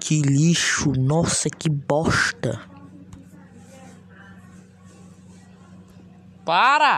Que lixo, nossa, que bosta. Para!